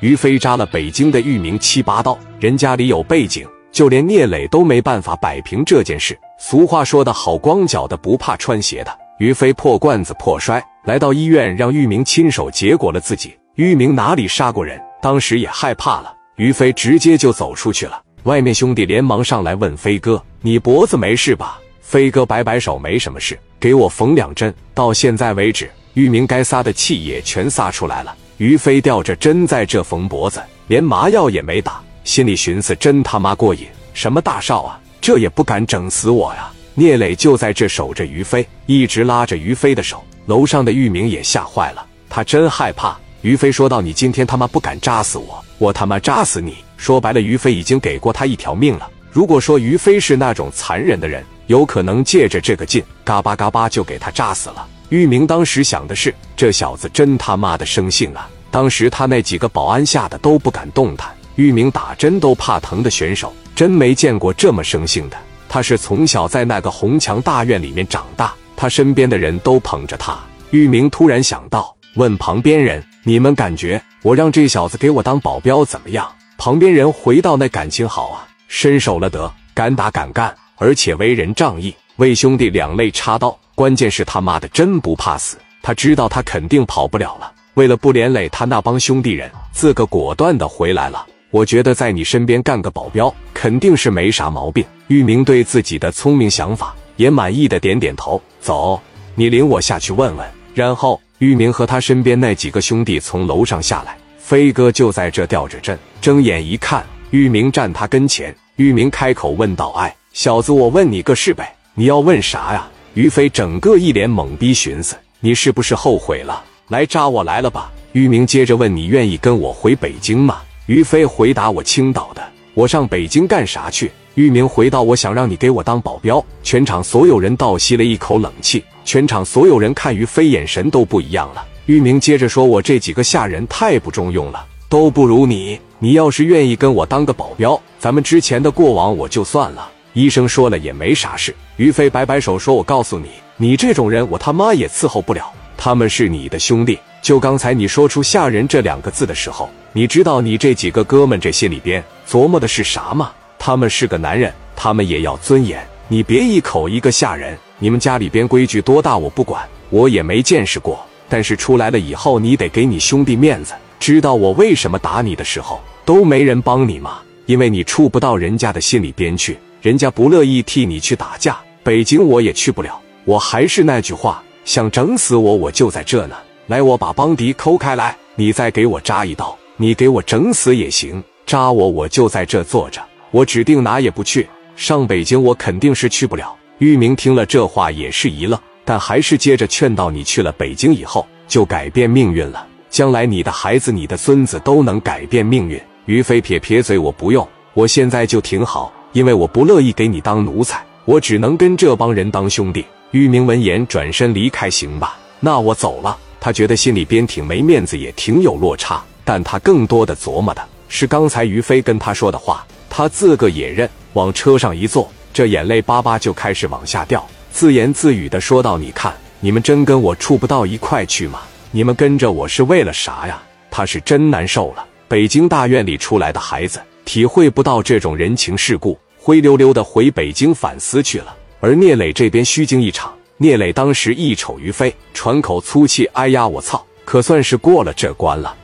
于飞扎了北京的域名七八刀，人家里有背景，就连聂磊都没办法摆平这件事。俗话说得好，光脚的不怕穿鞋的。于飞破罐子破摔，来到医院，让玉明亲手结果了自己。玉明哪里杀过人，当时也害怕了。于飞直接就走出去了。外面兄弟连忙上来问飞哥：“你脖子没事吧？”飞哥摆摆手：“没什么事，给我缝两针。”到现在为止，玉明该撒的气也全撒出来了。于飞吊着针在这缝脖子，连麻药也没打，心里寻思：真他妈过瘾！什么大少啊，这也不敢整死我呀！聂磊就在这守着于飞，一直拉着于飞的手。楼上的玉明也吓坏了，他真害怕。于飞说道：“你今天他妈不敢扎死我，我他妈扎死你！”说白了，于飞已经给过他一条命了。如果说于飞是那种残忍的人，有可能借着这个劲，嘎巴嘎巴就给他扎死了。玉明当时想的是，这小子真他妈的生性啊！当时他那几个保安吓得都不敢动弹。玉明打针都怕疼的选手，真没见过这么生性的。他是从小在那个红墙大院里面长大，他身边的人都捧着他。玉明突然想到，问旁边人：“你们感觉我让这小子给我当保镖怎么样？”旁边人回到：“那感情好啊，伸手了得，敢打敢干，而且为人仗义，为兄弟两肋插刀。关键是他妈的真不怕死，他知道他肯定跑不了了。为了不连累他那帮兄弟人，自个果断的回来了。”我觉得在你身边干个保镖肯定是没啥毛病。玉明对自己的聪明想法也满意的点点头。走，你领我下去问问。然后玉明和他身边那几个兄弟从楼上下来，飞哥就在这吊着阵。睁眼一看，玉明站他跟前。玉明开口问道：“哎，小子，我问你个事呗，你要问啥呀？”于飞整个一脸懵逼，寻思你是不是后悔了，来扎我来了吧？玉明接着问：“你愿意跟我回北京吗？”于飞回答：“我青岛的，我上北京干啥去？”玉明回道：“我想让你给我当保镖。”全场所有人倒吸了一口冷气，全场所有人看于飞眼神都不一样了。玉明接着说：“我这几个下人太不中用了，都不如你。你要是愿意跟我当个保镖，咱们之前的过往我就算了。医生说了也没啥事。”于飞摆摆手说：“我告诉你，你这种人我他妈也伺候不了。他们是你的兄弟。就刚才你说出下人这两个字的时候。”你知道你这几个哥们这心里边琢磨的是啥吗？他们是个男人，他们也要尊严。你别一口一个下人，你们家里边规矩多大我不管，我也没见识过。但是出来了以后，你得给你兄弟面子。知道我为什么打你的时候都没人帮你吗？因为你触不到人家的心里边去，人家不乐意替你去打架。北京我也去不了。我还是那句话，想整死我，我就在这呢。来，我把邦迪抠开来，你再给我扎一刀。你给我整死也行，扎我我就在这坐着，我指定哪也不去。上北京我肯定是去不了。玉明听了这话也是一愣，但还是接着劝道：“你去了北京以后就改变命运了，将来你的孩子、你的孙子都能改变命运。”于飞撇撇嘴：“我不用，我现在就挺好，因为我不乐意给你当奴才，我只能跟这帮人当兄弟。”玉明闻言转身离开：“行吧，那我走了。”他觉得心里边挺没面子，也挺有落差。但他更多的琢磨的是刚才于飞跟他说的话，他自个也认。往车上一坐，这眼泪巴巴就开始往下掉，自言自语的说道：“你看，你们真跟我处不到一块去吗？你们跟着我是为了啥呀？”他是真难受了。北京大院里出来的孩子，体会不到这种人情世故，灰溜溜的回北京反思去了。而聂磊这边虚惊一场。聂磊当时一瞅于飞，喘口粗气：“哎呀，我操！可算是过了这关了。”